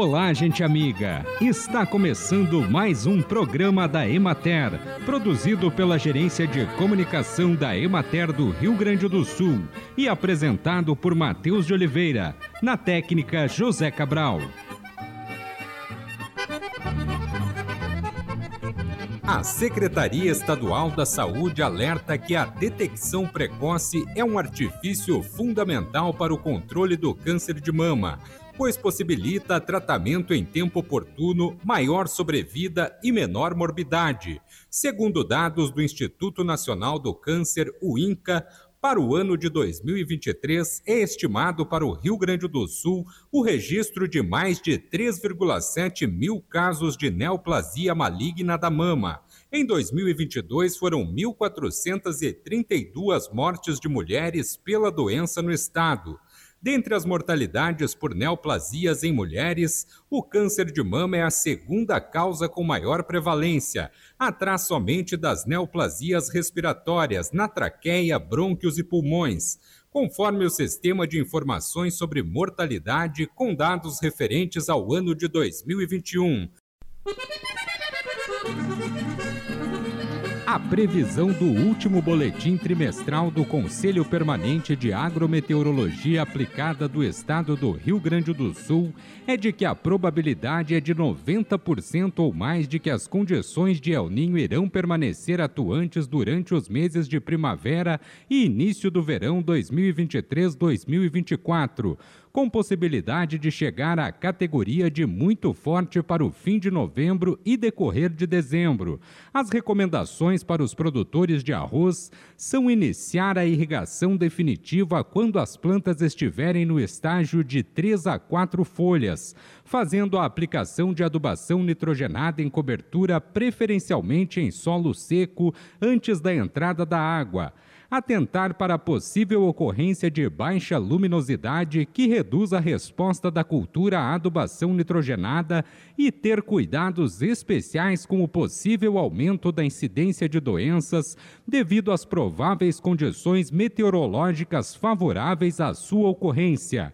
Olá, gente amiga! Está começando mais um programa da Emater, produzido pela Gerência de Comunicação da Emater do Rio Grande do Sul e apresentado por Matheus de Oliveira, na técnica José Cabral. A Secretaria Estadual da Saúde alerta que a detecção precoce é um artifício fundamental para o controle do câncer de mama, pois possibilita tratamento em tempo oportuno, maior sobrevida e menor morbidade. Segundo dados do Instituto Nacional do Câncer, o INCA, para o ano de 2023, é estimado para o Rio Grande do Sul o registro de mais de 3,7 mil casos de neoplasia maligna da mama. Em 2022, foram 1.432 mortes de mulheres pela doença no estado. Dentre as mortalidades por neoplasias em mulheres, o câncer de mama é a segunda causa com maior prevalência, atrás somente das neoplasias respiratórias na traqueia, brônquios e pulmões, conforme o Sistema de Informações sobre Mortalidade com dados referentes ao ano de 2021. A previsão do último boletim trimestral do Conselho Permanente de Agrometeorologia Aplicada do Estado do Rio Grande do Sul é de que a probabilidade é de 90% ou mais de que as condições de El Ninho irão permanecer atuantes durante os meses de primavera e início do verão 2023-2024 com possibilidade de chegar à categoria de muito forte para o fim de novembro e decorrer de dezembro. As recomendações para os produtores de arroz são iniciar a irrigação definitiva quando as plantas estiverem no estágio de 3 a 4 folhas, fazendo a aplicação de adubação nitrogenada em cobertura preferencialmente em solo seco antes da entrada da água atentar para a possível ocorrência de baixa luminosidade que reduz a resposta da cultura à adubação nitrogenada e ter cuidados especiais com o possível aumento da incidência de doenças devido às prováveis condições meteorológicas favoráveis à sua ocorrência.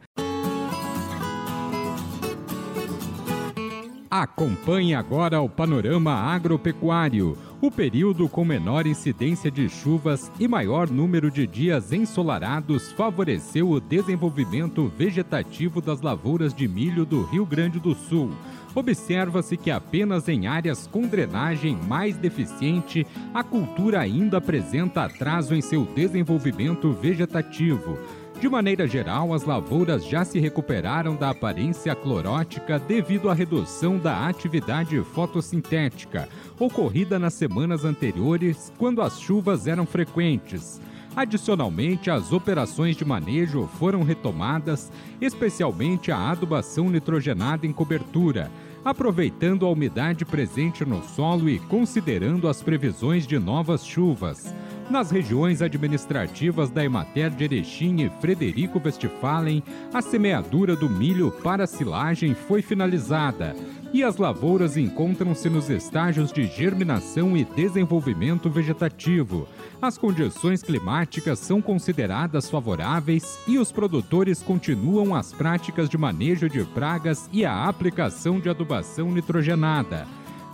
Acompanhe agora o panorama agropecuário o período com menor incidência de chuvas e maior número de dias ensolarados favoreceu o desenvolvimento vegetativo das lavouras de milho do Rio Grande do Sul. Observa-se que apenas em áreas com drenagem mais deficiente, a cultura ainda apresenta atraso em seu desenvolvimento vegetativo. De maneira geral, as lavouras já se recuperaram da aparência clorótica devido à redução da atividade fotossintética, ocorrida nas semanas anteriores, quando as chuvas eram frequentes. Adicionalmente, as operações de manejo foram retomadas, especialmente a adubação nitrogenada em cobertura, aproveitando a umidade presente no solo e considerando as previsões de novas chuvas. Nas regiões administrativas da Emater de Erechim e Frederico Westphalen, a semeadura do milho para silagem foi finalizada e as lavouras encontram-se nos estágios de germinação e desenvolvimento vegetativo. As condições climáticas são consideradas favoráveis e os produtores continuam as práticas de manejo de pragas e a aplicação de adubação nitrogenada.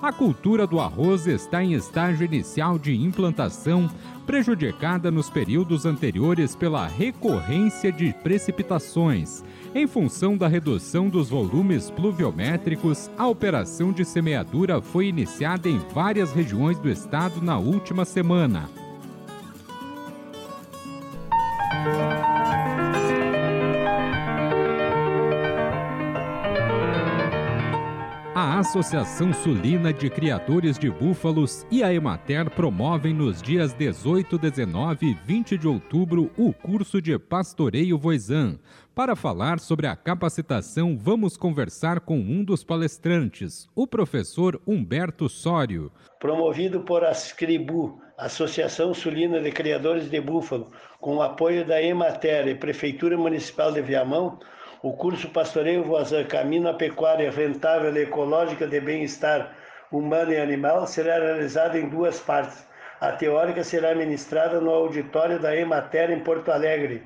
A cultura do arroz está em estágio inicial de implantação, prejudicada nos períodos anteriores pela recorrência de precipitações. Em função da redução dos volumes pluviométricos, a operação de semeadura foi iniciada em várias regiões do estado na última semana. Associação Sulina de Criadores de Búfalos e a Emater promovem nos dias 18, 19 e 20 de outubro o curso de Pastoreio Voisan. Para falar sobre a capacitação, vamos conversar com um dos palestrantes, o professor Humberto Sório. Promovido por Ascribu, Associação Sulina de Criadores de Búfalo, com o apoio da Emater e Prefeitura Municipal de Viamão, o curso Pastoreio Voazan Caminho à Pecuária Rentável e Ecológica de Bem-Estar Humano e Animal será realizado em duas partes. A teórica será ministrada no auditório da Emater em Porto Alegre,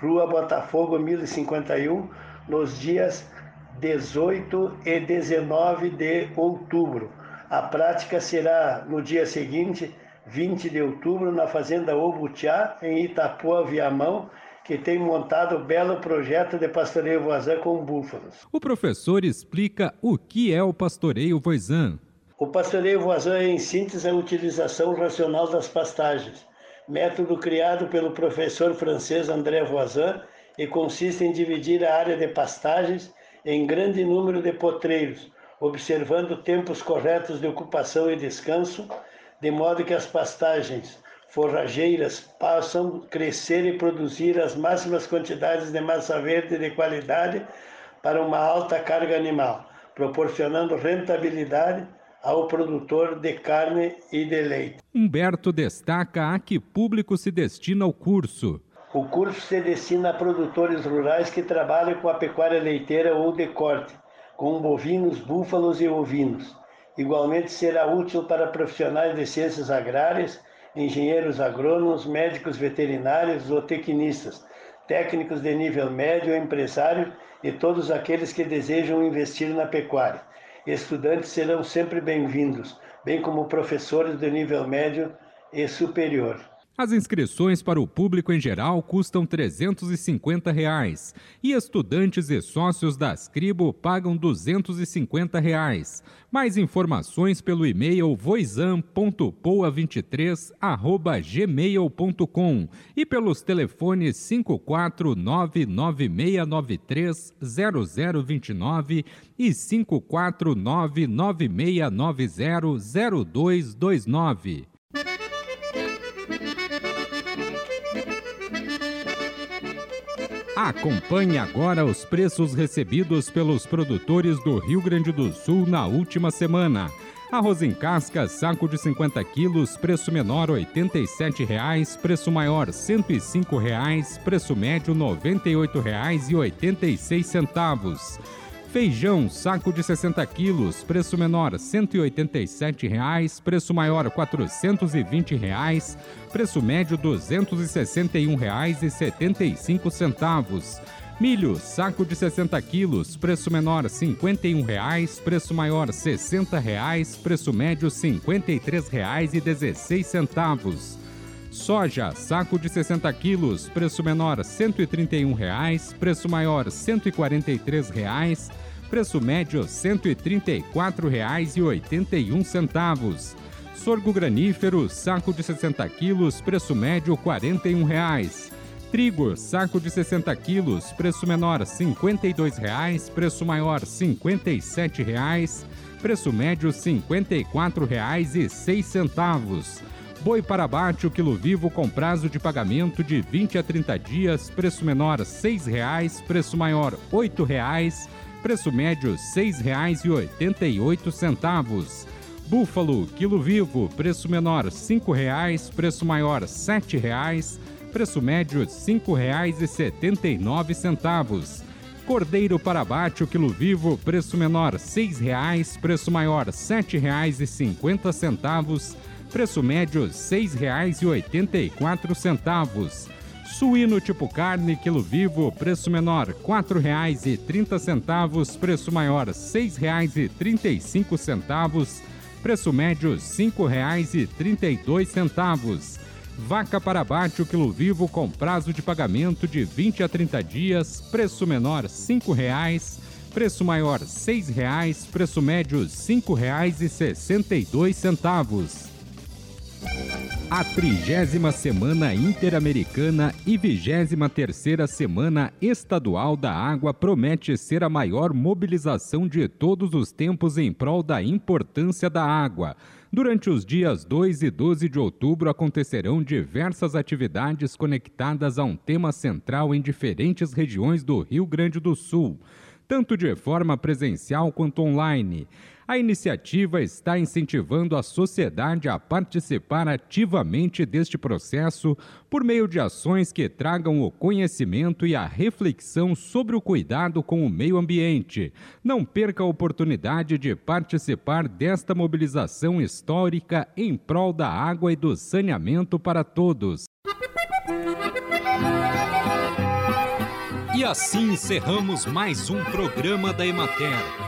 Rua Botafogo 1051, nos dias 18 e 19 de outubro. A prática será no dia seguinte, 20 de outubro, na Fazenda Obutiá, em Itapuã, Viamão, que tem montado um belo projeto de pastoreio voisin com búfalos. O professor explica o que é o pastoreio voisin. O pastoreio voisin é, em síntese, a utilização racional das pastagens, método criado pelo professor francês André Voisin e consiste em dividir a área de pastagens em grande número de potreiros, observando tempos corretos de ocupação e descanso, de modo que as pastagens forrageiras possam crescer e produzir as máximas quantidades de massa verde de qualidade para uma alta carga animal, proporcionando rentabilidade ao produtor de carne e de leite. Humberto destaca a que público se destina o curso. O curso se destina a produtores rurais que trabalham com a pecuária leiteira ou de corte, com bovinos, búfalos e ovinos. Igualmente será útil para profissionais de ciências agrárias, engenheiros agrônomos, médicos veterinários, zootecnistas, técnicos de nível médio, empresário e todos aqueles que desejam investir na pecuária. Estudantes serão sempre bem-vindos, bem como professores de nível médio e superior. As inscrições para o público em geral custam 350 reais, e estudantes e sócios da Ascribo pagam 250 reais. Mais informações pelo e-mail voisam.poa23@gmail.com e pelos telefones 54996930029 e 54996900229. Acompanhe agora os preços recebidos pelos produtores do Rio Grande do Sul na última semana. Arroz em casca, saco de 50 quilos, preço menor R$ 87,00, preço maior R$ 105,00, preço médio R$ 98,86. Feijão, saco de 60 quilos, preço menor R$ 187,00, preço maior R$ 420,00, preço médio R$ 261,75. Milho, saco de 60 quilos, preço menor R$ 51,00, preço maior R$ 60,00, preço médio R$ 53,16. Soja, saco de 60 quilos, preço menor R$ 131,00, preço maior R$ 143,00, preço médio R$ 134,81. Sorgo granífero, saco de 60 quilos, preço médio R$ 41,00. Trigo, saco de 60 quilos, preço menor R$ 52,00, preço maior R$ 57,00, preço médio R$ 54,06. Boi para abate, o quilo vivo com prazo de pagamento de 20 a 30 dias, preço menor R$ 6,00, preço maior R$ 8,00, preço médio R$ 6,88. Búfalo, quilo vivo, preço menor R$ 5,00, preço maior R$ 7,00, preço médio R$ 5,79. Cordeiro para abate, o quilo vivo, preço menor R$ 6,00, preço maior R$ 7,50 preço médio R$ 6,84. Suíno tipo carne, quilo vivo, preço menor R$ 4,30, preço maior R$ 6,35, preço médio R$ 5,32. Vaca para abate, o quilo vivo com prazo de pagamento de 20 a 30 dias, preço menor R$ 5,00, preço maior R$ 6,00, preço médio R$ 5,62. A trigésima Semana Interamericana e vigésima terceira Semana Estadual da Água promete ser a maior mobilização de todos os tempos em prol da importância da água. Durante os dias 2 e 12 de outubro acontecerão diversas atividades conectadas a um tema central em diferentes regiões do Rio Grande do Sul, tanto de forma presencial quanto online. A iniciativa está incentivando a sociedade a participar ativamente deste processo por meio de ações que tragam o conhecimento e a reflexão sobre o cuidado com o meio ambiente. Não perca a oportunidade de participar desta mobilização histórica em prol da água e do saneamento para todos. E assim encerramos mais um programa da Emater.